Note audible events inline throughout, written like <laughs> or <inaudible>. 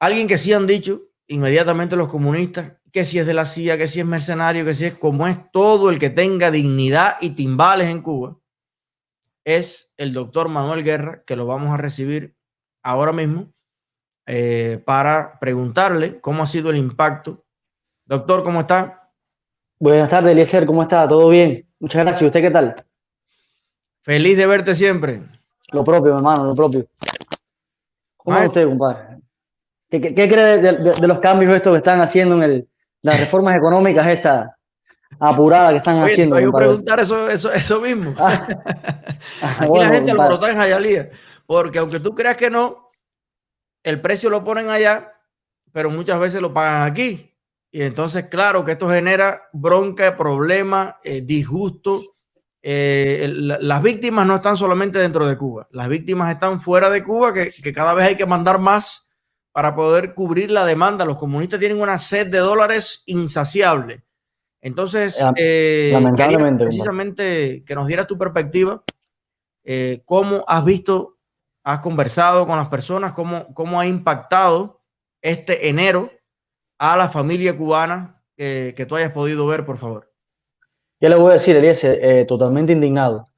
Alguien que sí han dicho inmediatamente los comunistas que si es de la CIA, que si es mercenario, que si es como es todo el que tenga dignidad y timbales en Cuba, es el doctor Manuel Guerra, que lo vamos a recibir ahora mismo eh, para preguntarle cómo ha sido el impacto. Doctor, ¿cómo está? Buenas tardes, Eliezer, ¿cómo está? ¿Todo bien? Muchas gracias. ¿Usted qué tal? Feliz de verte siempre. Lo propio, hermano, lo propio. ¿Cómo está usted, compadre? ¿Qué, cree de, los cambios estos que están haciendo en el, las <laughs> reformas económicas estas apuradas que están haciendo? Voy a preguntar eso, eso, eso mismo. Ah. <laughs> Aquí la gente lo en Jayalía, porque aunque tú creas que no, el precio lo ponen allá, pero muchas veces lo pagan aquí. Y entonces, claro que esto genera bronca, problema, eh, disgusto. Eh, las víctimas no están solamente dentro de Cuba, las víctimas están fuera de Cuba, que, que cada vez hay que mandar más para poder cubrir la demanda. Los comunistas tienen una sed de dólares insaciable. Entonces, eh, lamentablemente, precisamente que nos dieras tu perspectiva, eh, cómo has visto, has conversado con las personas, cómo, cómo ha impactado este enero a la familia cubana que tú hayas podido ver, por favor. Ya le voy a decir, Elías, eh, totalmente indignado.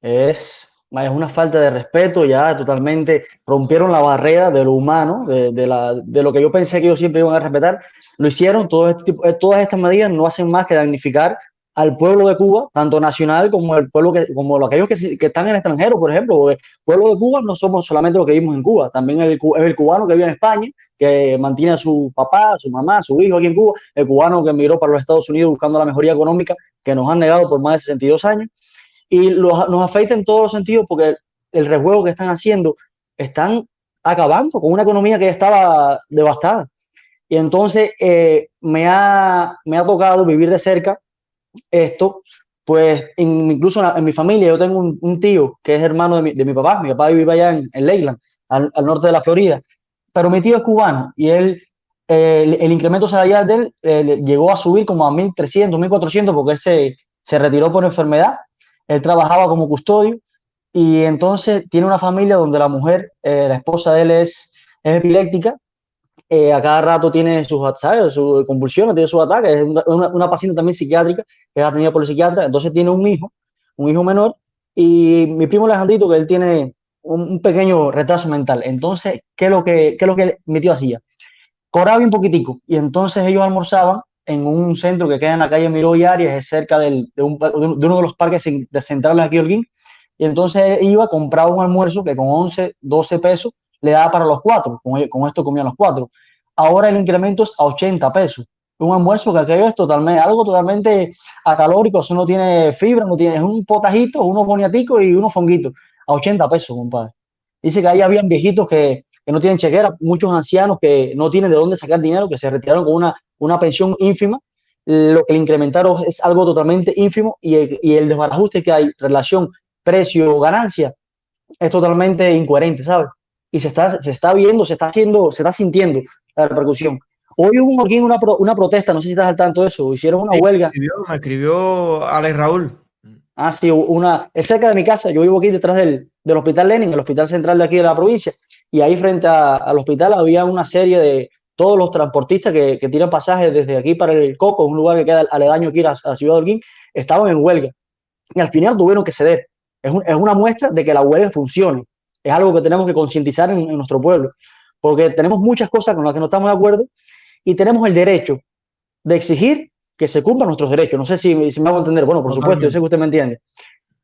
Es es una falta de respeto, ya totalmente. Rompieron la barrera de lo humano, de, la, de lo que yo pensé que ellos siempre iban a respetar, lo hicieron, todo este eh, todas estas medidas no hacen más que damnificar al pueblo de Cuba, tanto nacional como el pueblo que, como aquellos que, que están en el extranjero, por ejemplo, el pueblo de Cuba no somos solamente los que vivimos en Cuba, también el, el cubano que vive en España, que mantiene a su papá, a su mamá, a su hijo aquí en Cuba, el cubano que emigró para los Estados Unidos buscando la mejoría económica que nos han negado por más de 62 años, y nos afecta en todos los sentidos porque el rejuego que están haciendo están acabando con una economía que ya estaba devastada. Y entonces eh, me, ha, me ha tocado vivir de cerca esto, pues incluso en, mi familia. Yo tengo un, tío que es hermano de mi, de mi, papá, mi papá vive allá en, en Leyland, al, norte de la Florida, pero mi tío es cubano y él, el, incremento salarial de él eh, llegó a subir como a 1.300, 1.400 porque él se, se retiró por enfermedad él trabajaba como custodio y entonces tiene una familia donde la mujer, eh, la esposa de él es, epiléptica, eh, a cada rato tiene sus, ¿sabes? sus convulsiones, tiene sus ataques, es una, paciente también psiquiátrica que ha tenido por el psiquiatra, entonces tiene un hijo, un hijo menor, y mi primo Alejandrito, que él tiene un, pequeño retraso mental. Entonces, ¿qué es lo que, qué es lo que mi tío hacía? Cobraba un poquitico, y entonces ellos almorzaban en un centro que queda en la calle Miró y Arias, es cerca de, uno de los parques de centrales aquí Holguín. Y entonces iba, compraba un almuerzo que con 11, 12 pesos le daba para los cuatro. Con, esto comían los cuatro. Ahora el incremento es a 80 pesos. Un almuerzo que aquello es totalmente, algo totalmente acalórico, eso no tiene fibra, no tiene, es un potajito, unos boniaticos y unos fonguitos. A 80 pesos, compadre. Dice que ahí habían viejitos que, que no tienen chequera, muchos ancianos que no tienen de dónde sacar dinero, que se retiraron con una una pensión ínfima, lo que le incrementaron es algo totalmente ínfimo y el, y el desbarajuste que hay, relación precio-ganancia, es totalmente incoherente, ¿sabes? Y se está, se está viendo, se está haciendo, se está sintiendo la repercusión. Hoy hubo aquí una, una protesta, no sé si estás al tanto de eso, hicieron una huelga. Me escribió, Alex Raúl. Ah, sí, una, es cerca de mi casa, yo vivo aquí detrás del, del Hospital Lenin, el hospital central de aquí de la provincia, y ahí frente al hospital había una serie de, todos los transportistas que, que, tiran pasajes desde aquí para el Coco, un lugar que queda aledaño aquí a, la ciudad de Holguín, estaban en huelga. Y al final tuvieron que ceder. Es, es, una muestra de que la huelga funcione. Es algo que tenemos que concientizar en, nuestro pueblo, porque tenemos muchas cosas con las que no estamos de acuerdo y tenemos el derecho de exigir que se cumplan nuestros derechos. No sé si, si me hago entender. Bueno, por supuesto, yo sé que usted me entiende.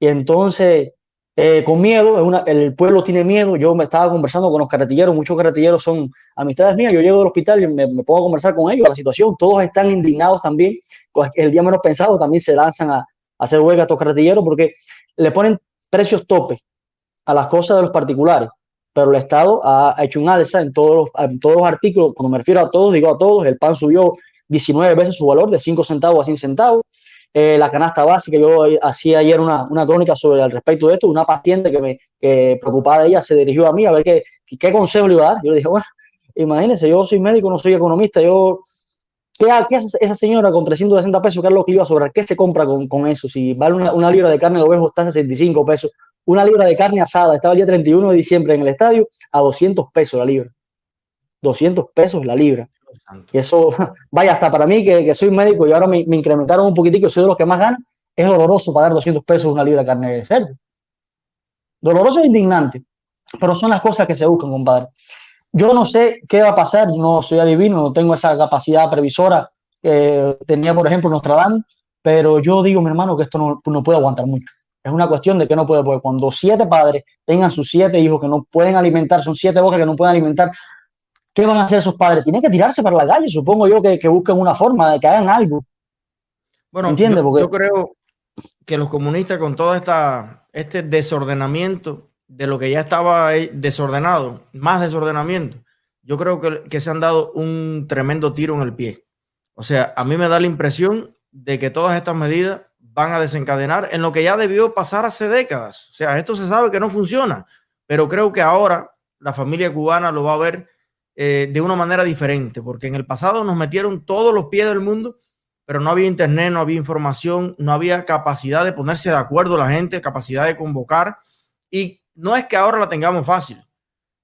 Y entonces, eh, con miedo, el pueblo tiene miedo. Yo me estaba conversando con los carretilleros, muchos carretilleros son amistades mías. Yo llego del hospital y me, a conversar con ellos. La situación, todos están indignados también. El día menos pensado también se lanzan a, hacer huelga a estos carretilleros porque le ponen precios tope a las cosas de los particulares. Pero el Estado ha, hecho un alza en todos, los, en todos los artículos. Cuando me refiero a todos, digo a todos. El pan subió 19 veces su valor, de 5 centavos a 100 centavos. Eh, la canasta básica. Yo hacía ayer una, una, crónica sobre al respecto de esto. Una paciente que me que preocupada de ella se dirigió a mí a ver qué, qué consejo le iba a dar. Yo le dije, bueno, imagínense, yo soy médico, no soy economista. Yo, ¿qué, qué hace esa señora con 360 pesos? ¿Qué es lo que iba a sobrar? ¿Qué se compra con, con eso? Si vale una, una, libra de carne de ovejo está a 65 pesos. Una libra de carne asada estaba el día 31 de diciembre en el estadio a 200 pesos la libra. 200 pesos la libra. Y eso, <laughs> vaya, hasta para mí que, que soy médico y ahora me, me, incrementaron un poquitico, soy de los que más ganan, es doloroso pagar 200 pesos una libra de carne de cerdo. Doloroso e indignante, pero son las cosas que se buscan, compadre. Yo no sé qué va a pasar, no soy adivino, no tengo esa capacidad previsora que tenía, por ejemplo, Nostradamus, pero yo digo, mi hermano, que esto no, no puede aguantar mucho. Es una cuestión de que no puede, porque cuando siete padres tengan sus siete hijos que no pueden alimentar, son siete bocas que no pueden alimentar, ¿qué van a hacer esos padres? Tienen que tirarse para la calle, supongo yo, que, que busquen una forma de que hagan algo. Bueno, ¿Entiendes? Yo, porque... yo creo que los comunistas con todo esta, este desordenamiento de lo que ya estaba desordenado, más desordenamiento, yo creo que, que se han dado un tremendo tiro en el pie. O sea, a mí me da la impresión de que todas estas medidas van a desencadenar en lo que ya debió pasar hace décadas. O sea, esto se sabe que no funciona, pero creo que ahora la familia cubana lo va a ver eh, de una manera diferente, porque en el pasado nos metieron todos los pies del mundo, pero no había internet, no había información, no había capacidad de ponerse de acuerdo la gente, capacidad de convocar. Y no es que ahora la tengamos fácil,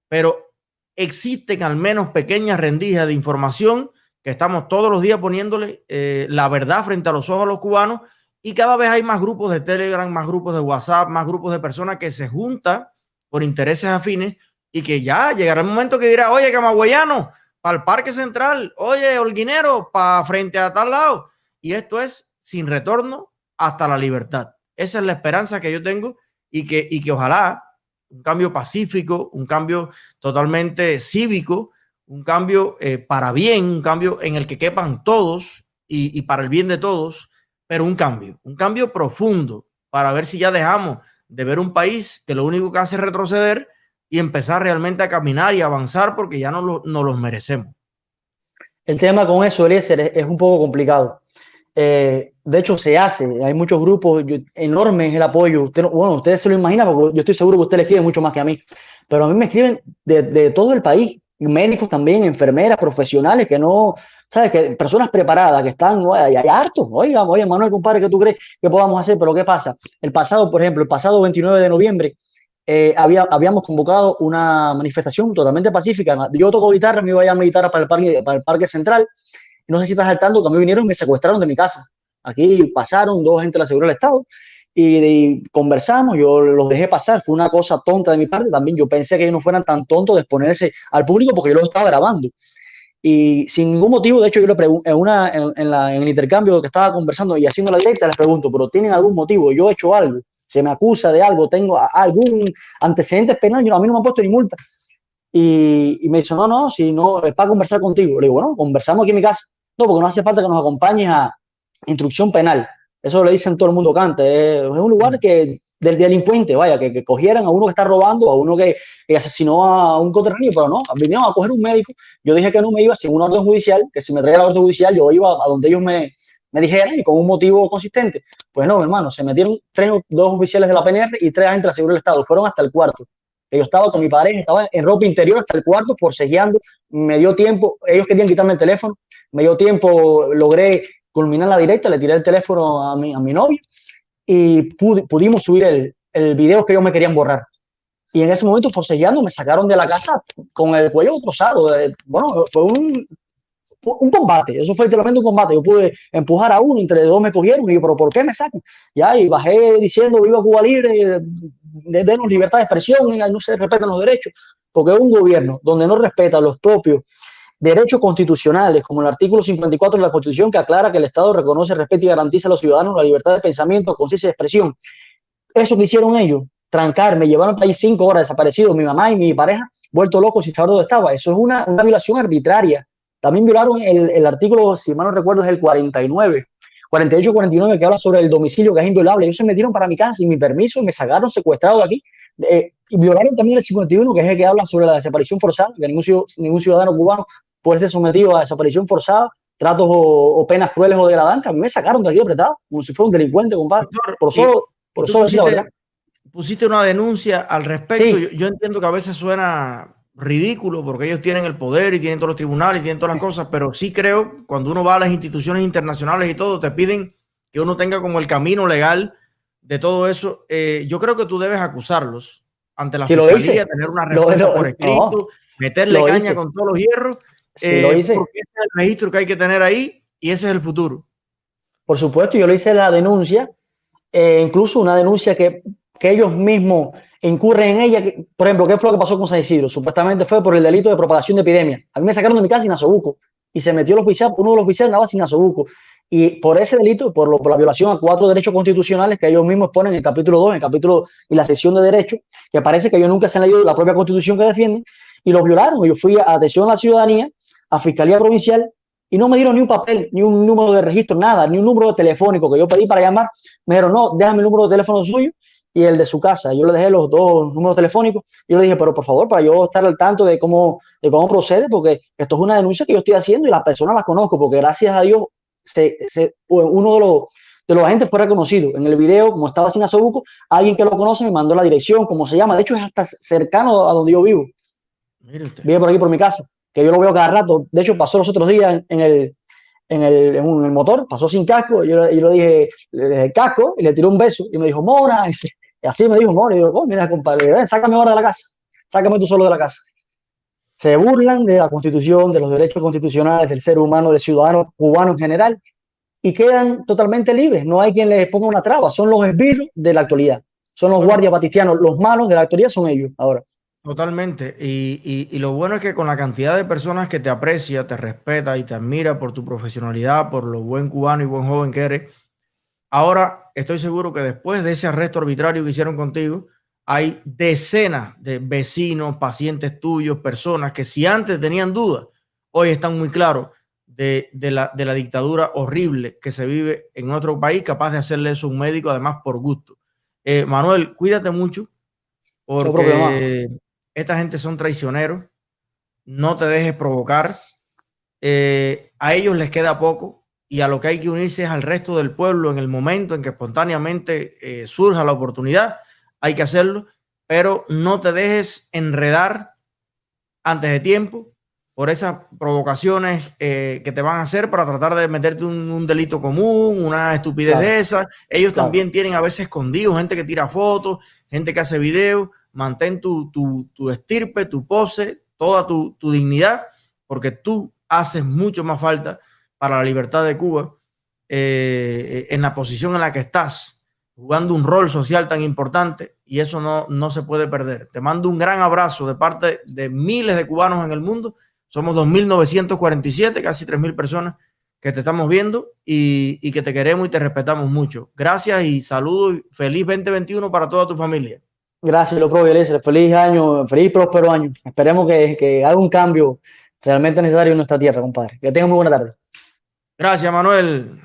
pero existen al menos pequeñas rendijas de información que estamos todos los días poniéndole eh, la verdad frente a los ojos a los cubanos y cada vez hay más grupos de Telegram, más grupos de WhatsApp, más grupos de personas que se juntan por intereses afines y que ya llegará el momento que dirá, oye, camagüeyano, para el Parque Central, oye, Holguinero, para frente a tal lado. Y esto es sin retorno hasta la libertad. Esa es la esperanza que yo tengo y que, y que ojalá un cambio pacífico, un cambio totalmente cívico, un cambio eh, para bien, un cambio en el que quepan todos y, y para el bien de todos, pero un cambio, un cambio profundo para ver si ya dejamos de ver un país que lo único que hace es retroceder y empezar realmente a caminar y avanzar porque ya no, lo, no los merecemos. El tema con eso, Eliezer, es, es un poco complicado. Eh, de hecho, se hace. Hay muchos grupos enormes el apoyo. Usted, bueno, ustedes se lo imaginan porque yo estoy seguro que usted le escribe mucho más que a mí. Pero a mí me escriben de, de todo el país, médicos también, enfermeras, profesionales que no, ¿sabes? Que personas preparadas, que están hay, hay hartos. Oiga, oye, Manuel, compadre, ¿qué tú crees que podamos hacer? Pero ¿qué pasa? El pasado, por ejemplo, el pasado 29 de noviembre, eh, había, habíamos convocado una manifestación totalmente pacífica. Yo toco guitarra, me iba a llevar mi guitarra para el parque, para el parque central. No sé si estás saltando, que a mí vinieron y me secuestraron de mi casa. Aquí pasaron dos gente de la Seguridad del Estado y, y, conversamos, yo los dejé pasar, fue una cosa tonta de mi parte, también yo pensé que ellos no fueran tan tontos de exponerse al público porque yo los estaba grabando y sin ningún motivo, de hecho yo le en, en, en, en el intercambio que estaba conversando y haciendo la directa, les pregunto, pero ¿tienen algún motivo? Yo he hecho algo, se me acusa de algo, tengo algún antecedente penal, yo, a mí no me han puesto ni multa. Y, y, me dice, no, no, si no, es para conversar contigo. Le digo, bueno, conversamos aquí en mi casa. No, porque no hace falta que nos acompañes a instrucción penal. Eso le dicen todo el mundo cante. Es, es un lugar que del delincuente, vaya, que, que, cogieran a uno que está robando, a uno que, asesinó a un coterráneo, pero no, vinieron a coger un médico. Yo dije que no me iba sin una orden judicial, que si me traía la orden judicial, yo iba a donde ellos me, me dijeran y con un motivo consistente. Pues no, hermano, se metieron tres, dos oficiales de la PNR y tres agentes de la Seguridad del Estado, fueron hasta el cuarto. Yo estaba con mi pareja, estaba en ropa interior hasta el cuarto, forcejeando, me dio tiempo, ellos querían quitarme el teléfono, me dio tiempo, logré culminar la directa, le tiré el teléfono a mi, a mi novia y pud pudimos subir el, el, video que ellos me querían borrar. Y en ese momento, forcejeando, me sacaron de la casa con el cuello trozado. Eh, bueno, fue un, un combate, eso fue literalmente un combate. Yo pude empujar a uno, entre dos me cogieron y yo, pero ¿por qué me sacan? Ya, y bajé diciendo, viva Cuba Libre, denos libertad de expresión, no se respetan los derechos, porque es un gobierno donde no respeta los propios derechos constitucionales, como el artículo 54 de la Constitución, que aclara que el Estado reconoce, respeta y garantiza a los ciudadanos la libertad de pensamiento, conciencia y expresión. Eso que hicieron ellos, trancarme, llevaron al país cinco horas desaparecidos, mi mamá y mi pareja, vuelto locos sin saber dónde estaba. Eso es una, una violación arbitraria. También violaron el, el, artículo, si mal no recuerdo, es el 49, 48-49, que habla sobre el domicilio, que es inviolable. Ellos se metieron para mi casa sin mi permiso y me sacaron secuestrado de aquí. Eh, y violaron también el 51, que es el que habla sobre la desaparición forzada, que ningún, ningún ciudadano cubano puede ser sometido a desaparición forzada, tratos o, o, penas crueles o degradantes. A mí me sacaron de aquí apretado, como si fuera un delincuente, compadre. Por solo, por solo pusiste, una denuncia al respecto. Sí. Yo, yo, entiendo que a veces suena ridículo porque ellos tienen el poder y tienen todos los tribunales y tienen todas las cosas, pero sí creo cuando uno va a las instituciones internacionales y todo, te piden que uno tenga como el camino legal de todo eso. Eh, yo creo que tú debes acusarlos ante la sí, fiscalía, tener una respuesta lo, lo, por escrito. No meterle caña con todos los hierros. Sí, lo hice. Porque ese es el registro que hay que tener ahí y ese es el futuro. Por supuesto, yo le hice la denuncia, incluso una denuncia que, que ellos mismos incurren en ella. por ejemplo, ¿qué fue lo que pasó con San Isidro? Supuestamente fue por el delito de propagación de epidemia. A mí me sacaron de mi casa sin asobuco y se metió el oficial, uno de los oficiales andaba sin asobuco. Y por ese delito, por, la violación a cuatro derechos constitucionales que ellos mismos ponen en el capítulo 2, en el capítulo y la sección de derechos, que parece que ellos nunca se han leído la propia constitución que defienden, y los violaron. Yo fui a atención a la ciudadanía, a Fiscalía Provincial, y no me dieron ni un papel, ni un número de registro, nada, ni un número telefónico que yo pedí para llamar. Me dijeron, no, déjame el número de teléfono suyo y el de su casa. Yo le dejé los dos números telefónicos y yo le dije, pero por favor, para yo estar al tanto de cómo, de cómo procede, porque esto es una denuncia que yo estoy haciendo y las personas las conozco, porque gracias a Dios se, se, uno de los, de los agentes fue reconocido. En el video, como estaba sin asobuco, alguien que lo conoce me mandó la dirección, cómo se llama. De hecho, es hasta cercano a donde yo vivo. Vive por aquí, por mi casa, que yo lo veo cada rato. De hecho, pasó los otros días en el, en el, en, un, el motor, pasó sin casco. Yo, yo le dije, le dije casco y le tiré un beso y me dijo, Mora. <laughs> Y así me dijo, Mora. Y yo, oh, mira, compadre, ven, sácame ahora de la casa. Sácame tú solo de la casa se burlan de la constitución, de los derechos constitucionales del ser humano, del ciudadano cubano en general, y quedan totalmente libres. No hay quien les ponga una traba. Son los esbirros de la actualidad. Son los guardias batistianos. Los malos de la actualidad son ellos ahora. Totalmente. Y, y, lo bueno es que con la cantidad de personas que te aprecia, te respeta y te admira por tu profesionalidad, por lo buen cubano y buen joven que eres, ahora estoy seguro que después de ese arresto arbitrario que hicieron contigo, hay decenas de vecinos, pacientes tuyos, personas que si antes tenían dudas, hoy están muy claros de, la, dictadura horrible que se vive en nuestro país, capaz de hacerle eso a un médico, además por gusto. Eh, Manuel, cuídate mucho, porque esta gente son traicioneros, no te dejes provocar, eh, a ellos les queda poco y a lo que hay que unirse es al resto del pueblo en el momento en que espontáneamente eh, surja la oportunidad hay que hacerlo, pero no te dejes enredar antes de tiempo por esas provocaciones eh, que te van a hacer para tratar de meterte un, un delito común, una estupidez de esa. Ellos también tienen a veces escondidos gente que tira fotos, gente que hace videos. Mantén tu, tu, estirpe, tu pose, toda tu, tu dignidad, porque tú haces mucho más falta para la libertad de Cuba eh, en la posición en la que estás jugando un rol social tan importante y eso no, no se puede perder. Te mando un gran abrazo de parte de miles de cubanos en el mundo. Somos 2.947, casi 3.000 personas que te estamos viendo y, que te queremos y te respetamos mucho. Gracias y saludos feliz 2021 para toda tu familia. Gracias, Loco Feliz año, feliz próspero año. Esperemos que, que haga un cambio realmente necesario en nuestra tierra, compadre. Que tenga muy buena tarde. Gracias, Manuel.